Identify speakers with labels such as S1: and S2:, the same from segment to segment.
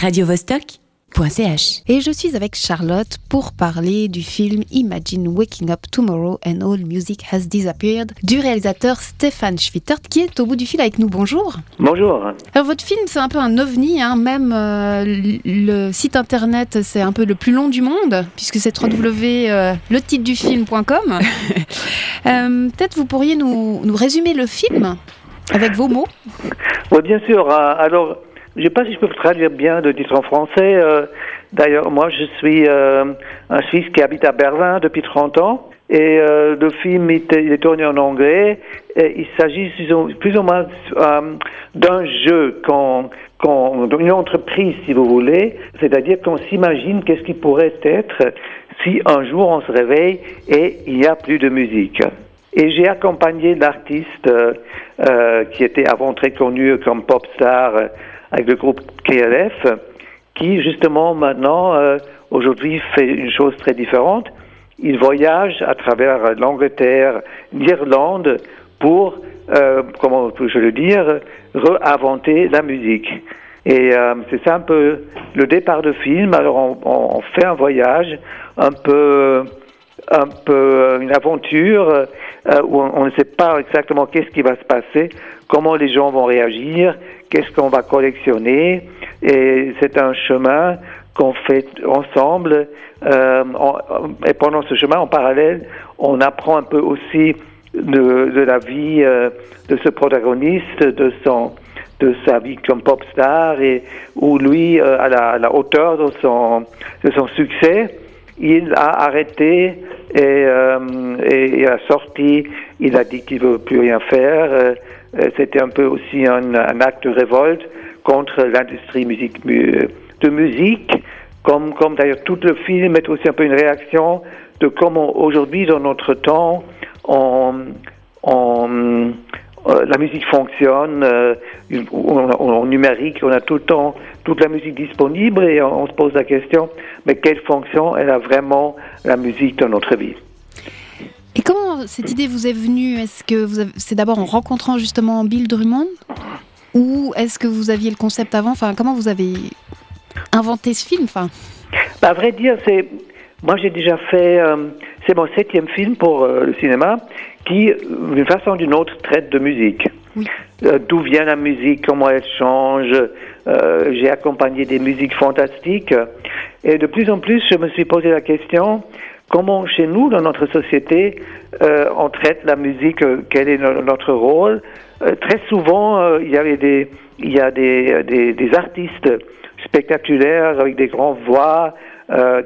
S1: radiovostok.ch.
S2: Et je suis avec Charlotte pour parler du film Imagine Waking Up Tomorrow and All Music Has Disappeared du réalisateur Stéphane Schwittert qui est au bout du fil avec nous. Bonjour.
S3: Bonjour.
S2: Alors votre film c'est un peu un ovni, hein. même euh, le site internet c'est un peu le plus long du monde puisque c'est www.letitredufilm.com. euh, Peut-être vous pourriez nous, nous résumer le film avec vos mots
S3: Oui, bien sûr. Euh, Alors, je ne sais pas si je peux traduire bien le titre en français. Euh, D'ailleurs, moi, je suis euh, un Suisse qui habite à Berlin depuis 30 ans. Et euh, le film il est, tourné en anglais. Il s'agit plus ou- moins d'un jeu qu'on entreprise, si vous voulez, c'est-à-dire qu'on s'imagine qu'est-ce qui pourrait être si un jour on se réveille et il n'y a plus de musique. Et j'ai accompagné l'artiste qui était avant très connu comme pop star avec le groupe KLF, qui justement maintenant, euh, aujourd'hui, fait une chose très différente. Il voyage à travers l'Angleterre, l'Irlande, pour, euh, comment je le dire, réinventer la musique. Et euh, c'est ça un peu le départ de film. Alors on- on fait un voyage un peu, un peu euh, une aventure euh, où on, ne sait pas exactement qu'est-ce qui va se passer, comment les gens vont réagir, qu'est-ce qu'on va collectionner. Et c'est un chemin qu'on fait ensemble. Euh, et pendant ce chemin, en parallèle, on apprend un peu aussi de, la vie euh, de ce protagoniste, de son de sa vie comme pop star et où lui, à, la, à la hauteur de son, de son succès, il a arrêté et, euh, a sorti, il a dit qu'il veut plus rien faire. Euh, euh, C'était un peu aussi un, acte de révolte contre l'industrie de musique, comme, d'ailleurs tout le film est aussi un peu une réaction de comment aujourd'hui, dans notre temps, on, on, euh, la musique fonctionne, on, on- en numérique, on a tout le temps toute la musique disponible et on, on se pose la question, mais quelle fonction elle a vraiment la musique dans notre vie?
S2: Et comment cette idée vous est venue? Est-ce que c'est d'abord en rencontrant justement Bill Drummond? Ou est-ce que vous aviez le concept avant? Enfin, comment vous avez inventé ce film? Enfin,
S3: Bah, à vrai dire, c'est moi j'ai déjà fait, euh, c'est mon septième film pour euh, le cinéma qui, euh, d'une façon ou d'une autre, traite de musique.
S2: Oui.
S3: Euh, D'où vient la musique, comment elle change. Euh, j'ai accompagné des musiques fantastiques et de plus en plus, je me suis posé la question comment chez nous, dans notre société, euh, on traite la musique, euh, quel est no- notre rôle? Très souvent, il y a des, artistes spectaculaires avec des grandes voix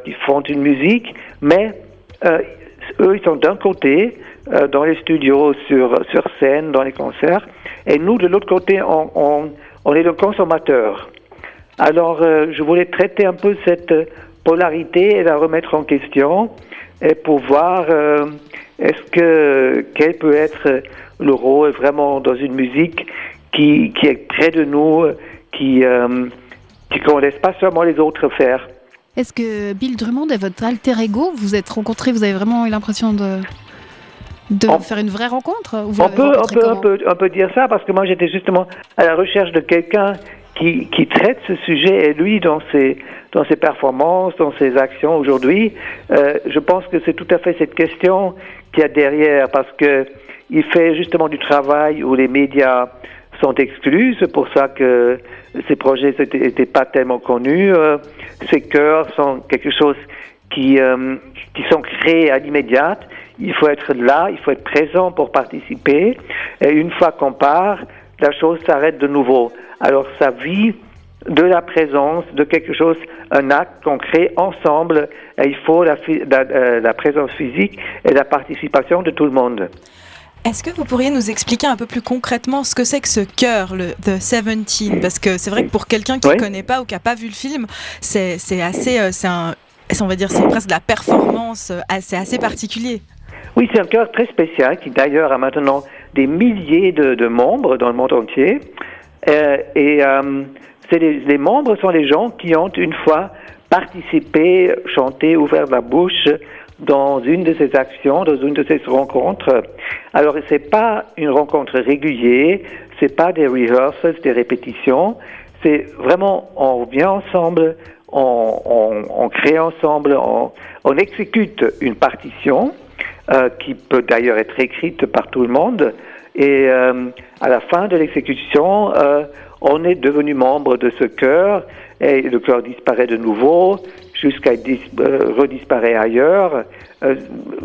S3: qui font une musique, mais eux, ils sont d'un côté dans les studios, sur, scène, dans les concerts, et nous, de l'autre côté, on, on est le consommateur. Alors, euh, je voulais traiter un peu cette polarité et la remettre en question, et pour voir euh, est-ce que quel peut être le rôle vraiment dans une musique qui, est près de nous, qui euh, qu'on laisse pas seulement les autres faire.
S2: est-ce que Bill Drummond est votre alter ego? Vous vous êtes rencontrés, vous avez vraiment eu l'impression de de
S3: On-
S2: faire une vraie rencontre vous
S3: On peut, on, peut, on, peut, on peut dire ça parce que moi j'étais justement à la recherche de quelqu'un qui, qui traite ce sujet et lui dans ses, dans ses performances, dans ses actions aujourd'hui, euh, je pense que c'est tout à fait cette question qu'il y a derrière parce que il fait justement du travail où les médias sont exclus, c'est pour ça que ces projets n'étaient pas tellement connus. Euh, ces chœurs sont quelque chose qui, euh, qui sont créés à l'immédiat. Il faut être là, il faut être présent pour participer. Et une fois qu'on part, la chose s'arrête de nouveau. Alors ça vit de la présence, de quelque chose, un acte qu'on crée ensemble. Et il faut la, euh, la présence physique et la participation de tout le monde.
S4: Est-ce que vous pourriez nous expliquer un peu plus concrètement ce que c'est que ce chœur, le The Seventeen? Parce que c'est vrai que pour quelqu'un qui ne
S3: Oui.
S4: connaît pas ou qui n'a pas vu le film, c'est c'est assez, euh, c'est on va dire, c'est presque de la performance, euh, assez, assez particulier.
S3: Oui, c'est un chœur très spécial qui d'ailleurs a maintenant des milliers de, membres dans le monde entier. Euh, et euh, les, les membres sont les gens qui ont une fois participé, chanté, ouvert la bouche dans une de ces actions, dans une de ces rencontres. Alors, c'est pas une rencontre régulière, c'est pas des rehearsals, des répétitions, c'est vraiment on vient ensemble, on, crée ensemble, on, exécute une partition euh, qui peut d'ailleurs être écrite par tout le monde. Et euh, à la fin de l'exécution, euh, on est devenu membre de ce chœur et le chœur disparaît de nouveau jusqu'à redisparaître ailleurs.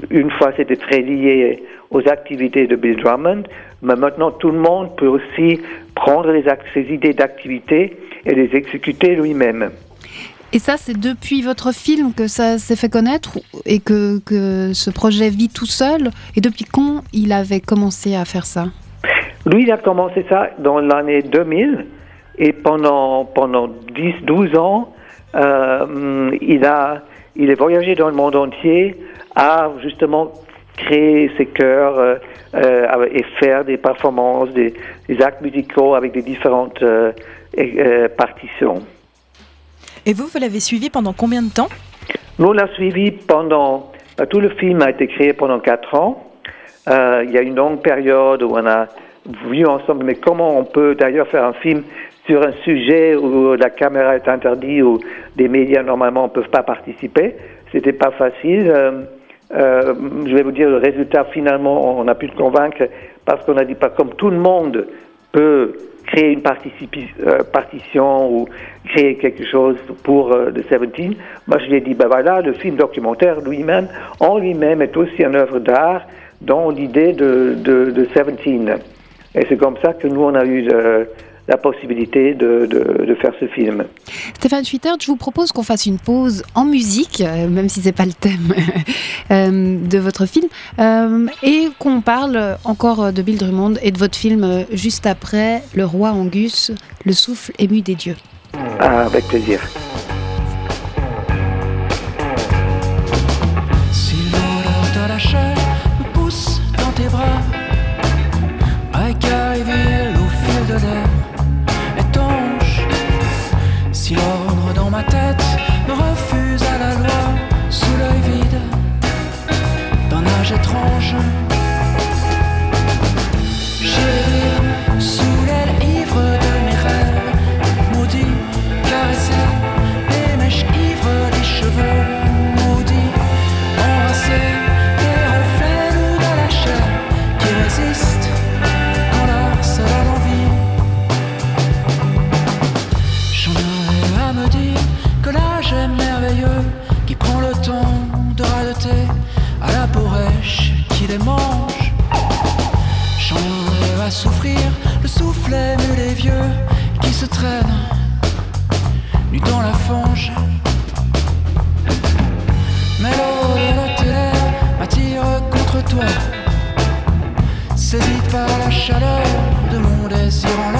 S3: une fois, c'était très lié aux activités de Bill Drummond, mais maintenant tout le monde peut aussi prendre les, ses idées d'activité et les exécuter lui-même.
S2: Et ça, c'est depuis votre film que ça s'est fait connaître et que, que, ce projet vit tout seul Et depuis quand il avait commencé à faire ça
S3: Lui, il a commencé ça dans l'année 2000 et pendant, pendant 10-12 ans, euh, il, a, il est voyagé dans le monde entier à justement créer ses chœurs euh, euh, et faire des performances, des, actes musicaux avec des différentes partitions.
S4: Et vous, vous l'avez suivi pendant combien de temps
S3: Nous, l'a suivi pendant... Tout le film a été créé pendant quatre ans. il y a une longue période où on a vu ensemble, mais comment on peut d'ailleurs faire un film sur un sujet où la caméra est interdite, où des médias normalement ne peuvent pas participer. C'était pas facile. Euh, je vais vous dire, le résultat, finalement, on a pu le convaincre parce qu'on a dit, pas comme tout le monde peut créer une euh, partition ou créer quelque chose pour euh, The Seventeen. Moi, je lui ai dit, ben voilà, le film documentaire lui-même, en lui-même, est aussi une œuvre d'art dans l'idée de, de, de, Seventeen. Et c'est comme ça que nous, on a eu la possibilité de, de, faire ce film.
S2: Stéphane Schwittert, je vous propose qu'on fasse une pause en musique, euh, même si c'est pas le thème euh, de votre film, euh, et qu'on parle encore de Bill Drummond et de votre film juste après Le roi Angus, le souffle ému des dieux.
S3: Ah, avec plaisir.
S1: Mon désir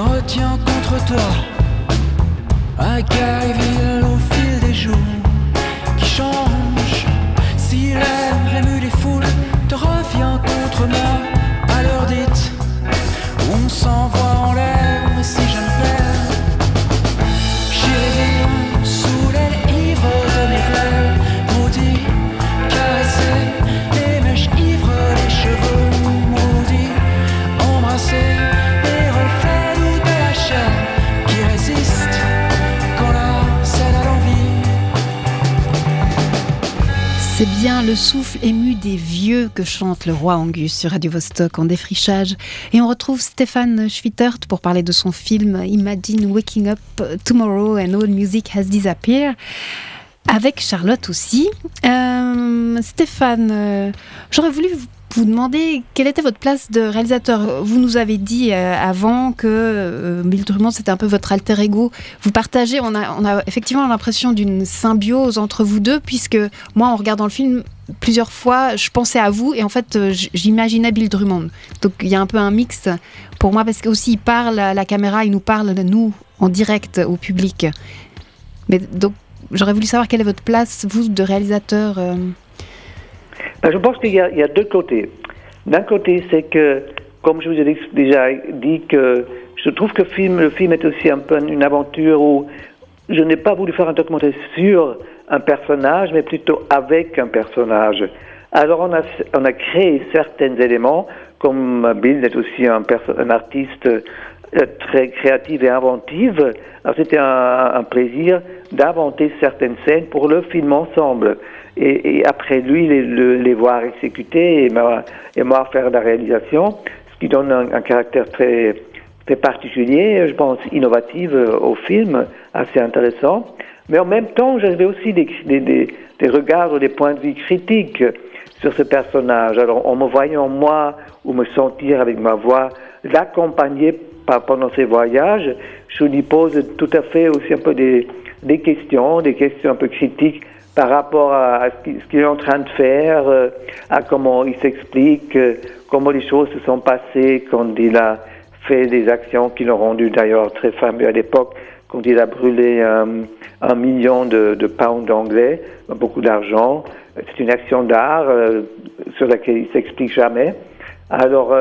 S1: me retient contre toi. À Gaïville au fil des jours qui changent. Si
S2: quotidien, le souffle ému des vieux que chante le roi Angus sur Radio Vostok en défrichage. Et on retrouve Stéphane Schwittert pour parler de son film Imagine Waking Up Tomorrow and All Music Has Disappeared. Avec Charlotte aussi. Euh, Stéphane, euh, j'aurais voulu vous vous demander quelle était votre place de réalisateur. Vous nous avez dit euh, avant que euh, Bill Drummond c'était un peu votre alter ego. Vous partagez, on a, effectivement l'impression d'une symbiose entre vous deux, puisque moi en regardant le film plusieurs fois, je pensais à vous et en fait euh, j'imaginais Bill Drummond. Donc il y a un peu un mix pour moi parce qu'aussi il parle à la caméra, il nous parle de nous en direct au public. Mais donc j'aurais voulu savoir quelle est votre place, vous, de réalisateur.
S3: Je pense qu'il y, a deux côtés. D'un côté, c'est que, comme je vous ai déjà dit, que je trouve que film, le film est aussi un peu une aventure où je n'ai pas voulu faire un documentaire sur un personnage, mais plutôt avec un personnage. Alors on a, créé certains éléments, comme Bill est aussi un, artiste euh, très créative et inventive. Alors c'était un, plaisir d'inventer certaines scènes pour le film ensemble et, et après lui les, les, voir exécuter et moi, et moi faire la réalisation, ce qui donne un, un caractère très, très particulier, je pense innovatif euh, au film, assez intéressant. Mais en même temps, j'avais aussi des, des, des, regards, des points de vue critiques sur ce personnage. Alors, en me voyant moi ou me sentir avec ma voix l'accompagner pendant ces voyages, je lui pose tout à fait aussi un peu des, des questions, des questions un peu critiques par rapport à, ce qu'il est en train de faire, euh, à comment il s'explique, euh, comment les choses se sont passées quand il a fait des actions qui l'ont rendu d'ailleurs très fameux à l'époque, quand il a brûlé un, million de, pounds anglais, beaucoup d'argent. C'est une action d'art euh, sur laquelle il s'explique jamais. Alors,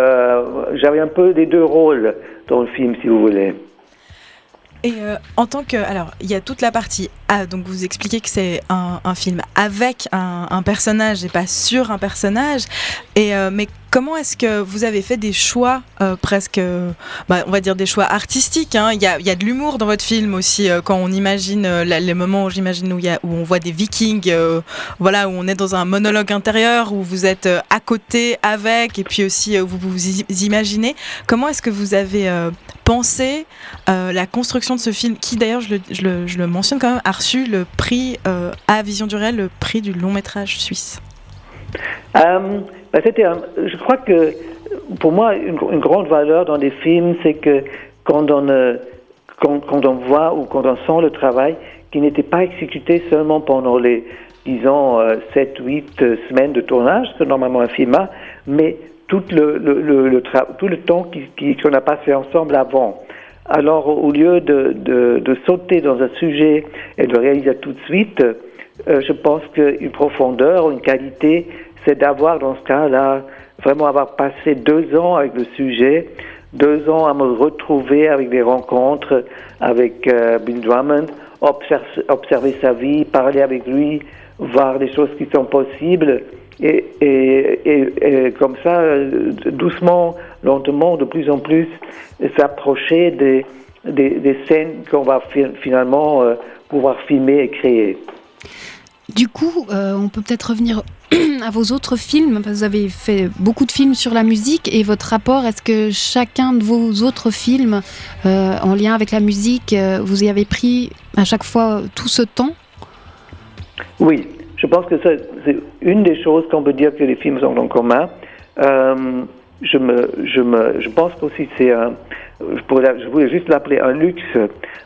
S3: j'avais un peu des deux rôles dans le film, si vous voulez.
S4: Et euh, en tant que. Alors, il y a toute la partie A, donc vous expliquez que c'est un, film avec un, un, personnage et pas sur un personnage. Et, euh, mais comment est-ce que vous avez fait des choix euh, presque. Bah, on va dire des choix artistiques hein? il, y a, de l'humour dans votre film aussi, euh, quand on imagine les moments où j'imagine où, on voit des vikings, voilà, où on est dans un monologue intérieur, où vous êtes à côté avec, et puis aussi vous vous imaginez. Comment est-ce que vous avez pensé la construction de ce film, qui d'ailleurs, je le, je, le, mentionne quand même, a reçu le prix euh, à Vision du Réel, le prix du long métrage suisse?
S3: Euh, bah c'était Je crois que pour moi, une, grande valeur dans des films, c'est que quand on, euh, quand, on voit ou quand on sent le travail qui n'était pas exécuté seulement pendant les, disons, euh, 7, 8 euh, semaines de tournage, que normalement un film a, mais tout le, tout le temps qu'on qui, a passé ensemble avant. Alors, au lieu de, de, de, sauter dans un sujet et de réaliser tout de suite, euh, je pense qu'une profondeur, une qualité, c'est d'avoir dans ce cas-là vraiment avoir passé deux ans avec le sujet, deux ans à me retrouver avec des rencontres avec euh, Bill Drummond, observer, sa vie, parler avec lui, voir des choses qui sont possibles. Et, comme ça, doucement, lentement, de plus en plus, s'approcher des, scènes qu'on va finalement euh, pouvoir filmer et créer.
S2: Du coup, euh, on peut peut-être revenir à vos autres films, vous avez fait beaucoup de films sur la musique, et votre rapport, est-ce que chacun de vos autres films, euh, en lien avec la musique, vous y avez pris à chaque fois tout ce temps?
S3: Oui, je pense que c'est une des choses qu'on peut dire que les films ont en commun. Euh, je, me, je, me, je pense aussi que c'est un, je, voulais juste l'appeler un luxe,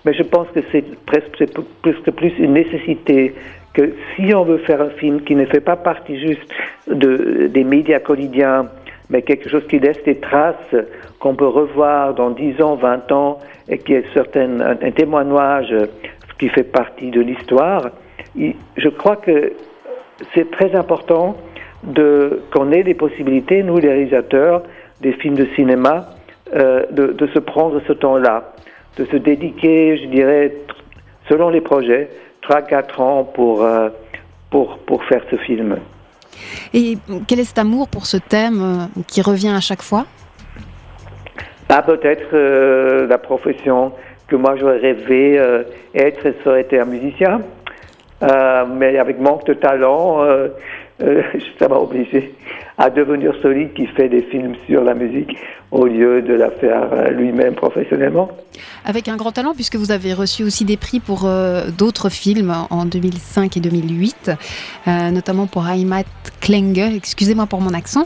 S3: mais je pense que c'est presque, presque plus une nécessité que si on veut faire un film qui ne fait pas partie juste de, des médias quotidiens, mais quelque chose qui laisse des traces qu'on peut revoir dans 10 ans, 20 ans, et qui est certain, un, un témoignage qui fait partie de l'histoire, je crois que c'est très important de, qu'on ait des possibilités, nous les réalisateurs des films de cinéma, euh, de, de, se prendre ce temps-là, de se dédiquer, je dirais, selon les projets, 3-4 ans pour, euh, pour, pour faire ce film.
S2: Et quel est cet amour pour ce thème euh, qui revient à chaque fois?
S3: Ah, Peut-être euh, la profession que moi j'aurais rêvé être, ça aurait été un musicien. Euh, mais avec manque de talent, euh, m'a obligé à devenir celui qui fait des films sur la musique au lieu de la faire euh, lui-même professionnellement.
S2: Avec un grand talent, puisque vous avez reçu aussi des prix pour euh, d'autres films en 2005 et 2008, euh, notamment pour Heimat Klenge, excusez-moi pour mon accent.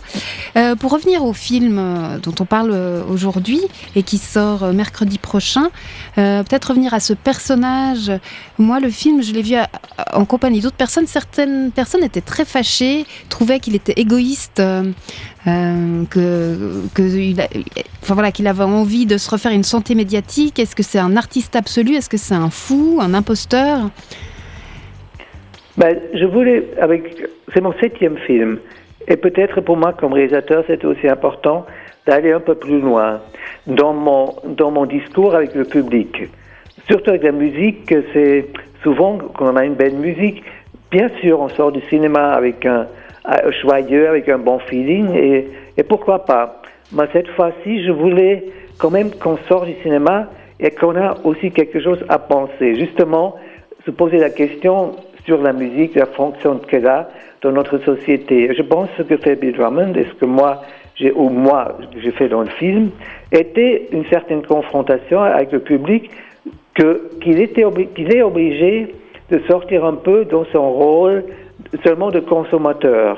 S2: pour revenir au film dont on parle aujourd'hui et qui sort mercredi prochain, peut-être revenir à ce personnage. Moi, le film, je l'ai vu en compagnie d'autres personnes. Certaines personnes étaient très fâchées, trouvaient qu'il était égoïste euh, que, que enfin voilà, qu'il avait envie de se refaire une santé médiatique. Est-ce que c'est un artiste absolu? Est-ce que c'est un fou, un imposteur?
S3: Ben, Je voulais, avec, c'est mon septième film, et peut-être pour moi comme réalisateur, c'était aussi important d'aller un peu plus loin dans mon, dans mon discours avec le public. Surtout avec la musique, c'est souvent quand on a une belle musique, bien sûr, on sort du cinéma avec un, joyeux, avec un bon feeling, et, pourquoi pas. Mais cette fois-ci, je voulais quand même qu'on sorte du cinéma et qu'on a aussi quelque chose à penser. Justement, se poser la question sur la musique, la fonction qu'elle a dans notre société. Je pense que ce que fait Bill Drummond et ce que moi, j'ai, ou moi, j'ai fait dans le film, était une certaine confrontation avec le public que, qu'il, était qu'il est obligé de sortir un peu dans son rôle seulement de consommateur.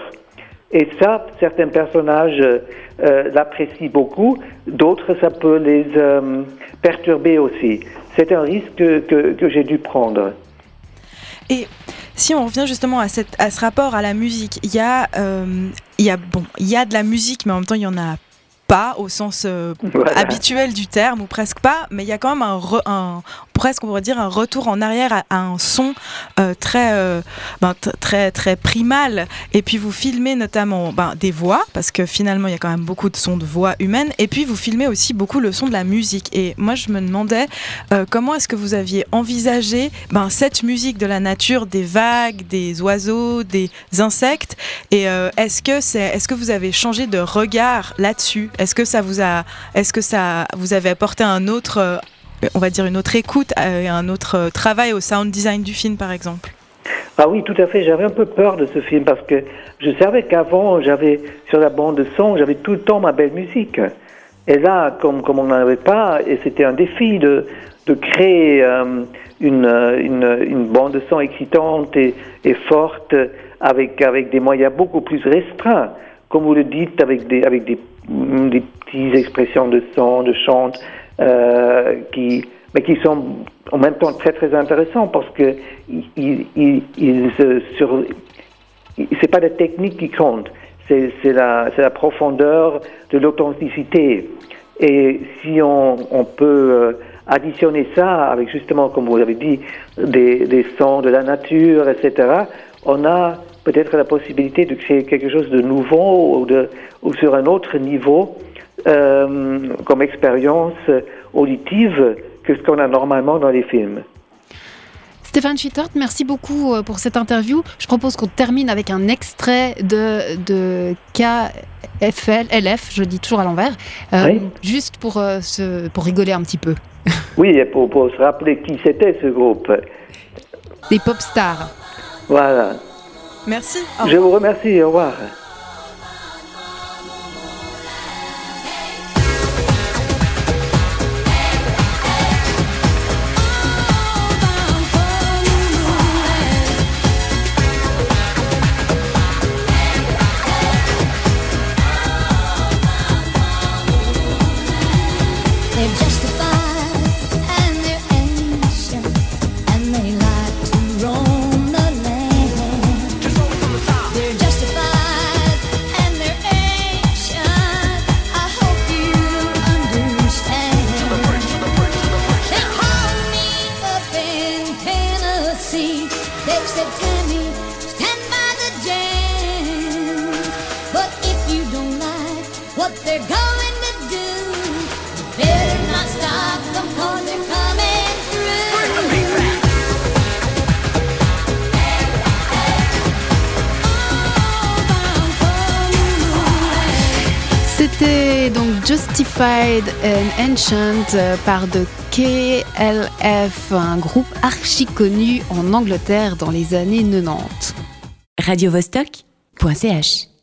S3: Et ça, certains personnages euh, l'apprécient beaucoup, d'autres, ça peut les euh, perturber aussi. C'est un risque que, que, j'ai dû prendre.
S4: Et si on revient justement à, cette, à ce rapport à la musique, il y, a, euh, il, y a, bon, il y a de la musique, mais en même temps, il y en a pas au sens habituel du terme, ou presque pas, mais il y a quand même un, un, presque, on pourrait dire, un retour en arrière à, un son euh, très, euh, ben, très, très primal. Et puis vous filmez notamment ben, des voix, parce que finalement, il y a quand même beaucoup de sons de voix humaines. Et puis vous filmez aussi beaucoup le son de la musique. Et moi, je me demandais euh, comment est-ce que vous aviez envisagé ben, cette musique de la nature, des vagues, des oiseaux, des insectes? Et est-ce que c'est, est-ce que vous avez changé de regard là-dessus? Est-ce que ça vous a, est-ce que ça vous avez apporté un autre on va dire, une autre écoute et un autre euh, travail au sound design du film, par exemple
S3: ah oui, tout à fait. J'avais un peu peur de ce film parce que je savais qu'avant, j'avais sur la bande de son, j'avais tout le temps ma belle musique. Et là, comme, comme on n'en avait pas, et c'était un défi de, de créer euh, une, une, bande de son excitante et, et, forte avec, avec des moyens beaucoup plus restreints, comme vous le dites, avec des, avec des, des petites expressions de son, de chante, euh, qui, mais qui sont en même temps très très intéressants parce que ils, ils, ils pas la technique qui compte, c'est la, la profondeur de l'authenticité. Et si on, on peut euh, additionner ça avec justement, comme vous l'avez dit, des, des sons de la nature, etc., on a peut-être la possibilité de créer quelque chose de nouveau ou, de, ou sur un autre niveau euh, comme expérience auditive que ce qu'on a normalement dans les films.
S2: Stéphane Schittert, merci beaucoup euh, pour cette interview. Je propose qu'on termine avec un extrait de, de KFL, LF, je dis toujours à l'envers, euh, juste pour, se, pour rigoler un petit peu.
S3: oui, et pour, pour se rappeler qui c'était ce groupe.
S2: Les pop stars.
S3: Voilà.
S4: Merci.
S3: Je vous remercie, au revoir. they're gone.
S2: Justified and Ancient euh, par The KLF, un groupe archi connu en Angleterre dans les années 90.
S5: Radio Vostok choc.ch